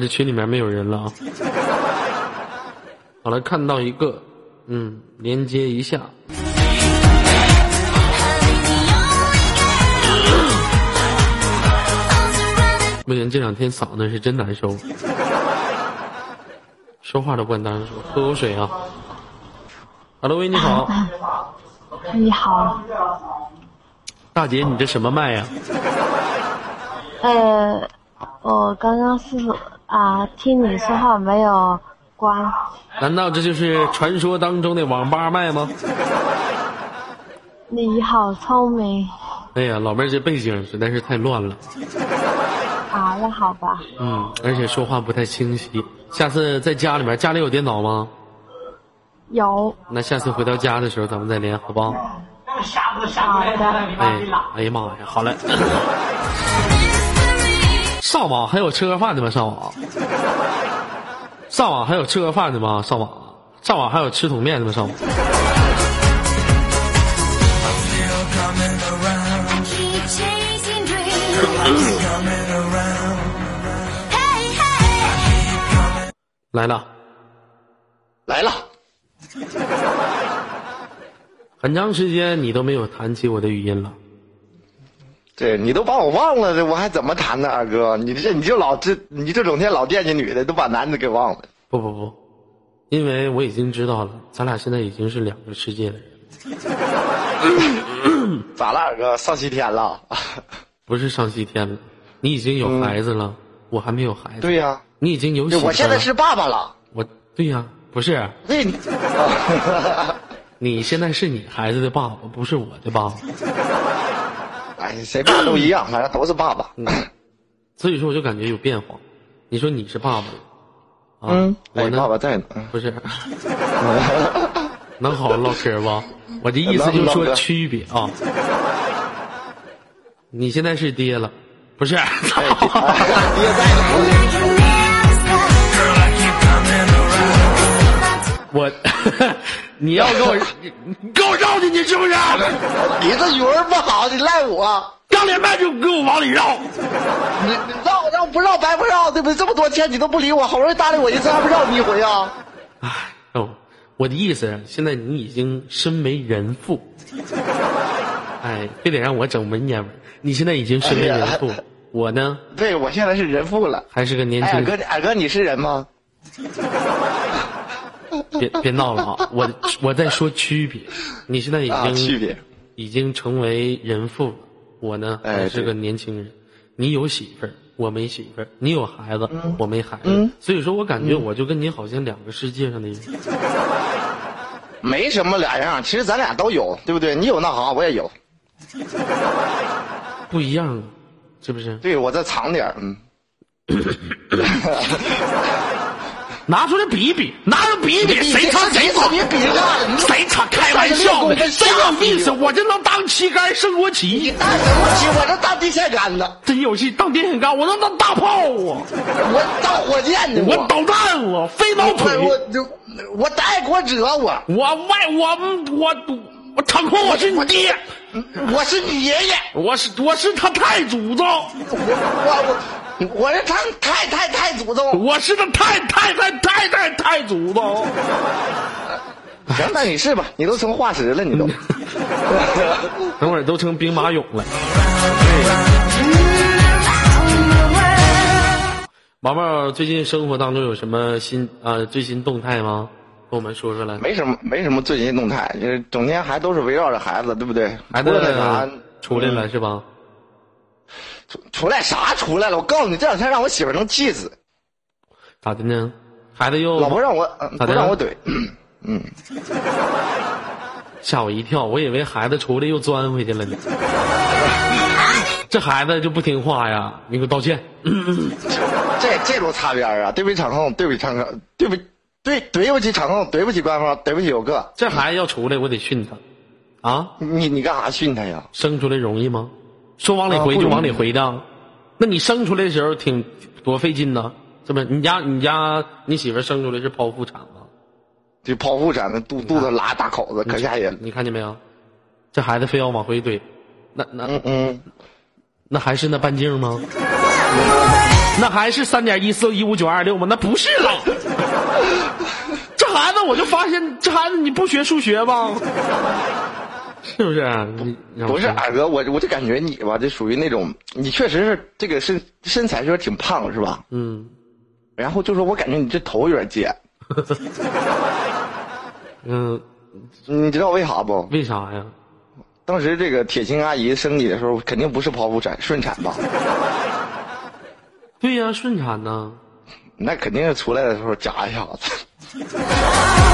这群里面没有人了啊！好了，看到一个，嗯，连接一下。不行，这两天嗓子是真难受，说话都不敢大声说，喝口水啊。！Hello，，喂，你好。你好。大姐，你这什么麦呀？呃。我刚刚是啊，听你说话没有关。难道这就是传说当中的网吧麦吗？你好聪明。哎呀，老妹儿这背景实在是太乱了。啊，那好吧。嗯，而且说话不太清晰。下次在家里面，家里有电脑吗？有。那下次回到家的时候，咱们再连，好不好？好的。哎，哎呀妈呀，好嘞。上网还有吃个饭的吗？上网，上网还有吃个饭的吗？上网，上网还有吃桶面的吗？上网。来了，来了。很长时间你都没有弹起我的语音了。对你都把我忘了，这我还怎么谈呢，二哥？你这你就老这你这整天老惦记女的，都把男的给忘了。不不不，因为我已经知道了，咱俩现在已经是两个世界的人。咋了，二哥？上西天了？不是上西天了，你已经有孩子了，我还没有孩子。对呀，你已经有。我现在是爸爸了。我对呀，不是。对。你现在是你孩子的爸爸，不是我的爸爸。哎，谁爸都一样，反正都是爸爸。所以说，我就感觉有变化。你说你是爸爸，啊，我爸爸在呢，不是？能好好唠嗑不？我的意思就是说区别啊。你现在是爹了，不是？爹在呢。我，你要给我，你给我绕进去是不是？你这语文不好，你赖我。刚连麦就给我往里绕，你你绕绕不绕白不绕，对不对？这么多天你都不理我，好不容易搭理我一次，还不绕你一回啊？哎，哦，我的意思，现在你已经身为人父，哎，非得让我整文言文。你现在已经身为人父，我呢？对，我现在是人父了，还是个年轻。二哥，二哥，你是人吗？别别闹了啊！我我在说区别，你现在已经区别，已经成为人父了。我呢还是个年轻人，你有媳妇儿，我没媳妇儿；你有孩子，我没孩子。所以说我感觉我就跟你好像两个世界上的人。没什么两样，其实咱俩都有，对不对？你有那啥，我也有。不一样，是不是？对我再藏点嗯。拿出来比一比，拿出比一比，谁差谁差？你比啥？谁差？开玩笑的，真有意思！我这能当旗杆升国旗，你当什么旗，我能当电线杆子。真有戏，当电线杆，我能当大炮啊！我当火箭呢，我导弹我飞毛腿，我我当爱国者，我我外我我我场控，我是你爹，我是你爷爷，我是我是他太祖宗，我我。我是他太太太祖宗，我是他太太太太太太祖宗。行，那你是吧？你都成化石了，你都。等会儿都成兵马俑了。毛毛最近生活当中有什么新啊最新动态吗？跟我们说说来。没什么，没什么最新动态，就是整天还都是围绕着孩子，对不对？孩除了那啥子出来了是吧？出出来啥出来了？我告诉你，这两天让我媳妇儿能气死。咋的呢？孩子又老婆让我呃咋的不让我怼，嗯，吓我一跳，我以为孩子出来又钻回去了呢。这孩子就不听话呀！你给我道歉。这这多擦边儿啊！对不起场控，对不起场控，对不对对不起场控，对不起官方，对不起游客。这孩子要出来，我得训他。啊，你你干啥训他呀？生出来容易吗？说往里回就往里回的。那你生出来的时候挺多费劲呢，是不是？你家你家你媳妇生出来是剖腹产吗？这剖腹产的肚肚子拉大口子，可吓人。你看见没有？这孩子非要往回怼，那那嗯嗯，那还是那半径吗？那还是三点一四一五九二六吗？那不是了。这孩子，我就发现这孩子你不学数学吗？是不是？啊不是看二哥，我我就感觉你吧，就属于那种，你确实是这个身身材就是挺胖是吧？嗯然后就说我感觉你这头有点尖，嗯，你知道为啥不？为啥呀？当时这个铁心阿姨生你的时候，肯定不是剖腹产，顺产吧？对呀、顺产呢。那肯定是出来的时候夹一下子。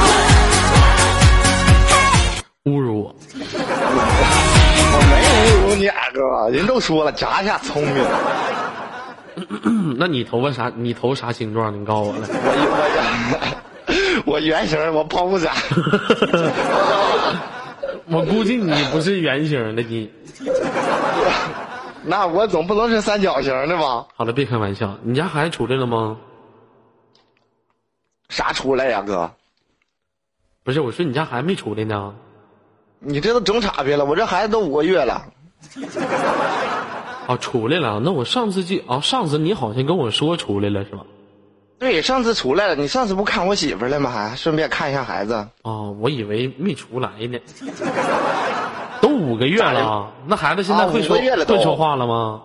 你二哥，人都说了夹一下聪明。嗯 那你头发啥？你头啥形状？你告诉我来。我我我圆形，我剖腹产。我估计你不是圆形的，你。那我总不能是三角形的吧？好了，别开玩笑。你家孩子出来了吗？啥出来呀，哥？不是，我说你家孩子没出来呢。你这都整岔别了，我这孩子都五个月了。哦，出来了。那我上次记哦，上次你好像跟我说出来了是吧？对，上次出来了，你上次不看我媳妇儿了吗？还顺便看一下孩子。哦，我以为没出来呢。都五个月了，那孩子现在啊会说、会说话了吗？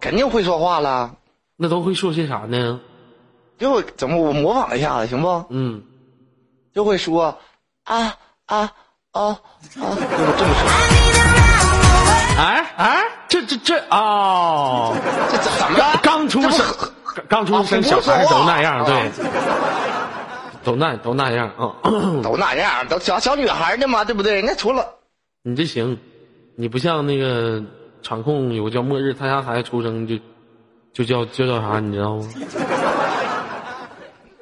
肯定会说话了，那都会说些啥呢？就会怎么我模仿一下子行不？嗯，就会说啊啊啊啊，就是这么说。哎哎，这这这哦，这怎怎么刚着？刚出生，刚刚出生小孩都那样，对啊，都那都那样啊。都那样，都小小女孩呢嘛，对不对？人家除了你这行，你不像那个场控有个叫末日，他家孩子出生就就叫就叫啥，你知道吗？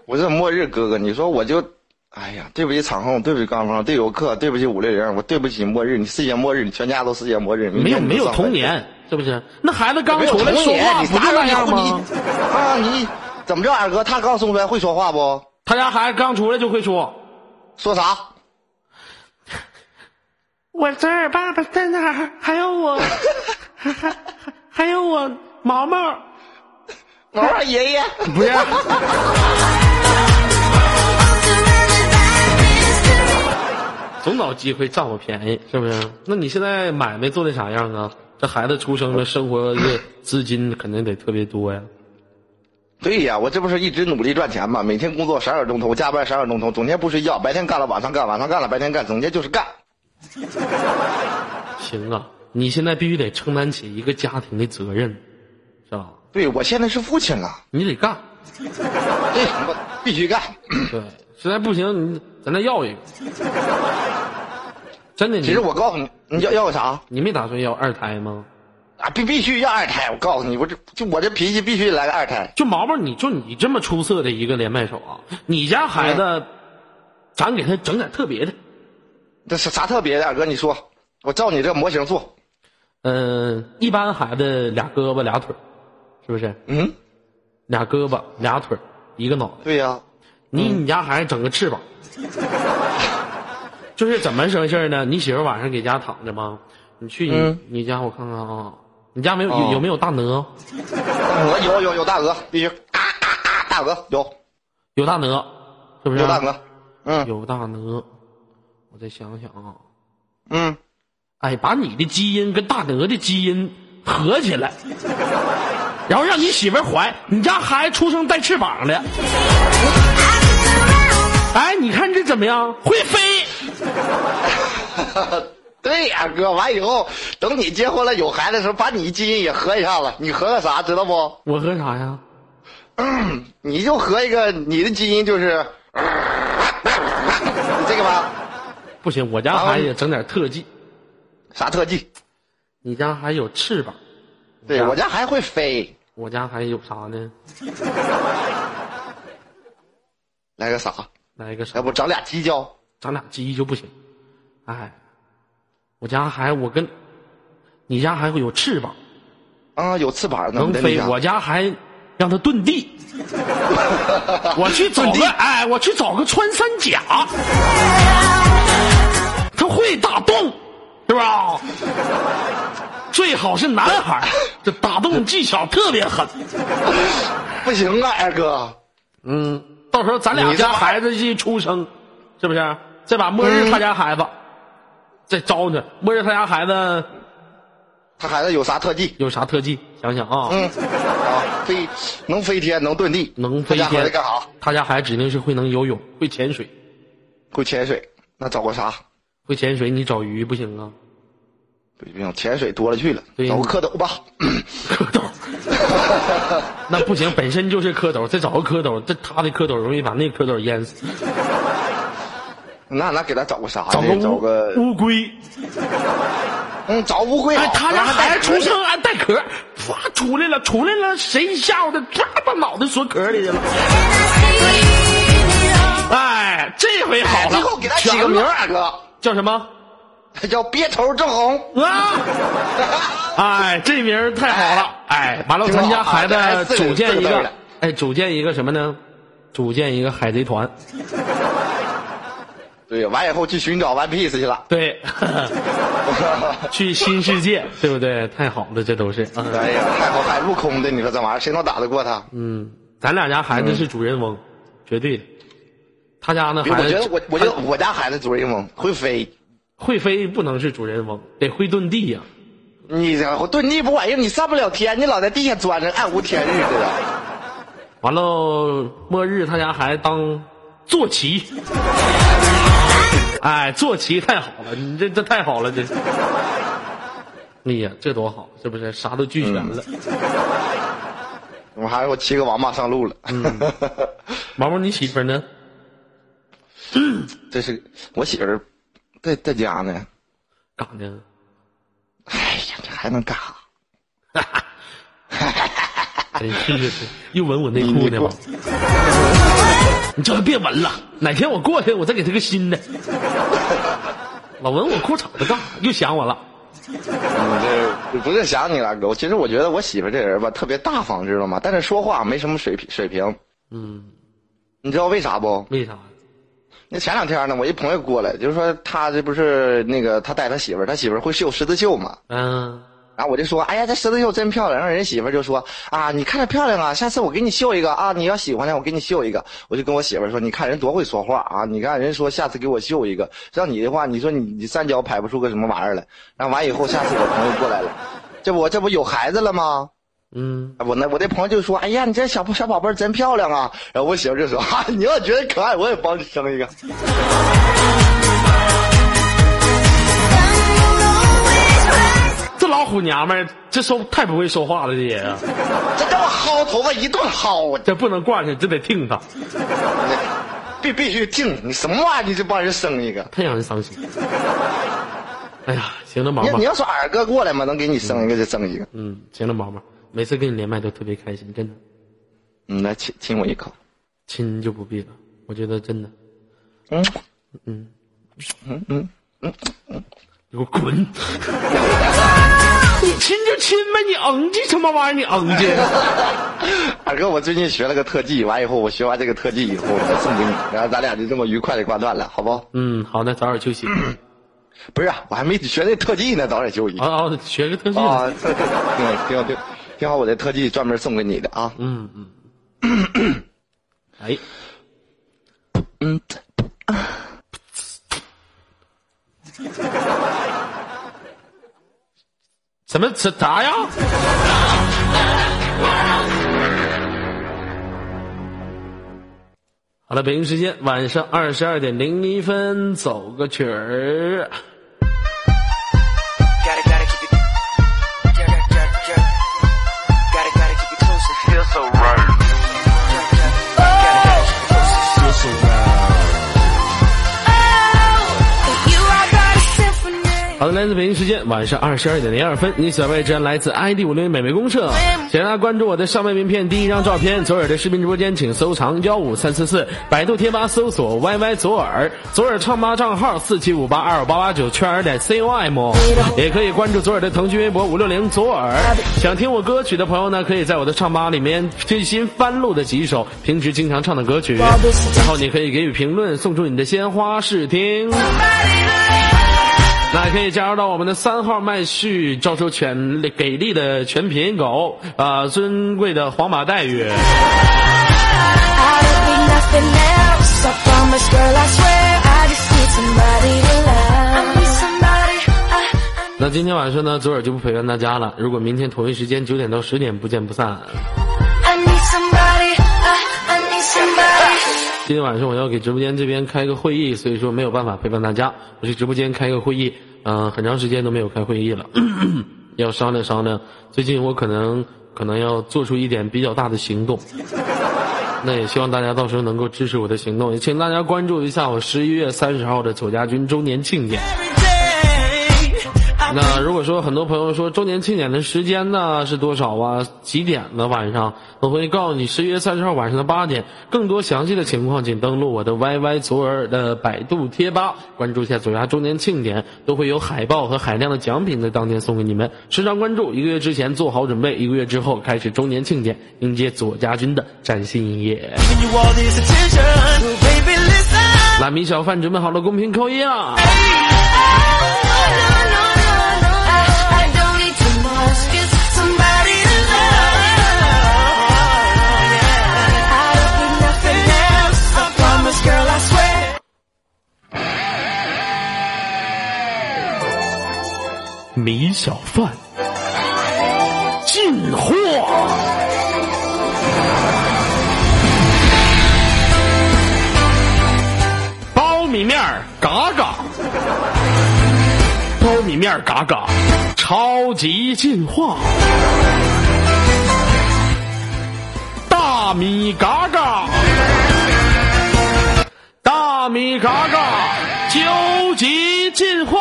我这末日哥哥，你说我就，哎呀，对不起场控，对不起官方，对游客，对不起五六零，我对不起末日，你世界末日，你全家都世界末日，没有没有童年，是不是？那孩子刚出来说话不就你啥时候那样吗？你啊，你怎么着，二哥？他刚生出来会说话不？他家孩子刚出来就会说说啥？：“我这儿，爸爸在哪儿？还有我，还还还还有我毛毛。毛毛爷爷，”不是。总找机会占我便宜，是不是？那你现在买卖做的啥样啊？这孩子出生了，生活的资金肯定得特别多呀。对呀，我这不是一直努力赚钱嘛？每天工作十二个钟头，加班十二个钟头，整天不睡觉，白天干了晚上干，晚上干了白天干，总结就是干。行啊，你现在必须得承担起一个家庭的责任，是吧？对我现在是父亲了，你得干，这什么必须干。对，实在不行你咱再要一个。真的，其实我告诉你，你要要个啥你没打算要二胎吗？啊？必必须要二胎！我告诉你，我这就我这脾气必须来个二胎。就毛毛，你就你这么出色的一个连麦手啊，你家孩子，咱给他整点特别的。这是啥特别的？二哥，你说，我照你这模型做。嗯、一般孩子俩胳膊俩腿，是不是？嗯，俩胳膊俩腿一个脑袋。对呀、你你家孩子整个翅膀，就是怎么回事呢？你媳妇晚上给家躺着吗？你去你、嗯你家我看看啊，你家没有、哦有有没有大鹅？大鹅有有有大鹅，必须嘎嘎嘎大鹅有有大鹅，是不是？有大鹅，嗯有大鹅。我再想想啊，嗯，哎，把你的基因跟大鹅的基因合起来，然后让你媳妇儿怀，你家孩子出生带翅膀的。哎，你看这怎么样？会飞。对呀，哥，完以后等你结婚了有孩子的时候，把你基因也合一下子。你合个啥，知道不？我合啥呀？你就合一个，你的基因就是 这个吧？不行，我家孩子也整点特技。啥特技？你家还有翅膀？对我家还会飞。我家还有啥呢？来个啥？来一个啥？要不长俩犄角？长俩鸡就不行。哎，我家还我跟，你家还会有翅膀？啊，有翅膀能飞。我家还让它遁地。我去找个哎，我去找个穿山甲。他会打洞，是吧？最好是男孩，这打洞技巧特别狠。不行啊，二哥。嗯，到时候咱俩家孩子一出生，是不是？再把末日他家孩子再招去。末日他家孩子，他孩子有啥特技？有啥特技？想想啊。嗯。啊，飞能飞天，能遁地，能飞天。他家孩子干啥？他家孩子指定是会能游泳，会潜水。会潜水？那找个啥？会潜水？你找鱼不行啊。不行，潜水多了去了，找个蝌蚪吧。蝌蚪，那不行，本身就是蝌蚪，再找个蝌蚪，这他的蝌蚪容易把那蝌蚪淹死。那那给他找个啥？找个找个乌龟。嗯，找乌龟。哎，他家孩子出生还带壳，唰出来了，出来了，谁吓唬的？唰把脑袋缩壳里去了。哎，这回好了。最后给他起个名儿，哥叫什么？他叫鳖头正红啊！哎，这名太好了！哎，完了，咱家孩子组建一个，哎，组建一个什么呢？组建一个海贼团。对，完以后去寻找 One Piece 去了。对，去新世界，对不对？太好了，这都是。哎呀，太好海陆空的，你说这玩意儿谁能打得过他？嗯，咱俩家孩子是主人翁，绝对的。他家呢？我觉得我，我觉得我家孩子主人翁会飞。会飞不能是主人翁，得会遁地呀。你这遁地不管用，你上不了天，你老在地下钻着，暗无天日似的。完了，末日他家还当坐骑。哎，坐骑太好了，你这这太好了，这。哎呀，这多好，是不是？啥都俱全了。我还我骑个王八上路了。毛毛，你媳妇呢？这是我媳妇。在在家呢，干啥呢？哎呀，这还能干啥？真是又闻我内裤呢吗？你叫他别闻了，哪天我过去，我再给他个新的。老闻我裤衩子干啥？又想我了？你这不是想你了，哥。其实我觉得我媳妇这人吧，特别大方，知道吗？但是说话没什么水平水平。嗯，你知道为啥不？为啥？那前两天呢，我一朋友过来，就是说他这不是那个他带他媳妇儿，他媳妇儿会绣十字绣嘛。嗯。然后我就说，哎呀，这十字绣真漂亮。然后人媳妇儿就说，啊，你看着漂亮啊，下次我给你绣一个啊，你要喜欢的我给你绣一个。我就跟我媳妇儿说，你看人多会说话啊，你看人说下次给我绣一个，让你的话，你说你你三脚拍不出个什么玩意儿来。然后完以后，下次我朋友过来了，这不这不有孩子了吗？嗯，我那我那朋友就说：“哎呀，你这小小宝贝真漂亮啊！”然后我媳妇就说：“哈，你要觉得可爱，我也帮你生一个。”这老虎娘们儿，这说太不会说话了，这也啊！这叫我薅头发一顿薅，这不能惯着，这得听他。必必须听你什么玩意儿，你就帮人生一个，太让人伤心。哎呀，行了，毛毛，你要说二哥过来嘛，能给你生一个就生一个。嗯，行了，毛毛。每次跟你连麦都特别开心，真的。嗯，来亲亲我一口，亲就不必了。我觉得真的。嗯嗯嗯嗯嗯嗯，你给我滚！你亲就亲呗，你嗯唧什么玩意儿？你嗯唧。二哥，我最近学了个特技，完以后我学完这个特技以后我送给你，然后咱俩就这么愉快的挂断了，好不？嗯，好的，早点休息。不是，我还没学那特技呢，早点休息。啊啊，学个特技啊！挺好，挺好，挺。好，我的特技专门送给你的啊！嗯嗯，哎，嗯，怎么这咋呀？好了，北京时间晚上二十二点零一分，走个曲儿。来自北京时间晚上二十二点零二分，你小位置来自 ID 五零美美公社，请大家关注我的上面名片第一张照片，左耳的视频直播间，请收藏幺五三四四，百度贴吧搜索 YY 左耳，左耳唱吧账号四七五八二五八八九圈儿点 com，也可以关注左耳的腾讯微博五六零左耳。想听我歌曲的朋友呢，可以在我的唱吧里面最新翻录的几首平时经常唱的歌曲，然后你可以给予评论，送出你的鲜花试听。那可以加入到我们的三号麦序，招收全给力的全品狗啊，尊贵的皇马待遇。那今天晚上呢，左耳就不陪伴大家了。如果明天同一时间九点到十点不见不散。今天晚上我要给直播间这边开个会议，所以说没有办法陪伴大家。我去直播间开个会议，嗯，很长时间都没有开会议了，要商量商量。最近我可能可能要做出一点比较大的行动，那也希望大家到时候能够支持我的行动，也请大家关注一下我十一月三十号的左家军周年庆典。那如果说很多朋友说周年庆典的时间呢是多少啊？几点呢？晚上我会告诉你，十一月三十号晚上的八点。更多详细的情况，请登录我的 YY 左耳的百度贴吧，关注一下左家周年庆典，都会有海报和海量的奖品在当天送给你们。时常关注，一个月之前做好准备，一个月之后开始周年庆典，迎接左家军的崭新一页。那米小贩准备好了，公屏扣一啊！米小饭进货，苞米面嘎嘎，苞米面嘎嘎，超级进化，大米嘎嘎，大米嘎嘎，究极进化。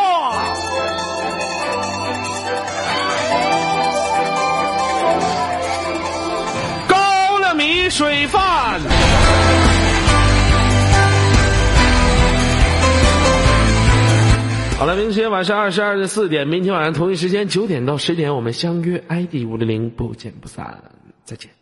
水饭。好了，明天晚上二十二点四点，明天晚上同一时间九点到十点，我们相约 ID 五零零，不见不散，再见。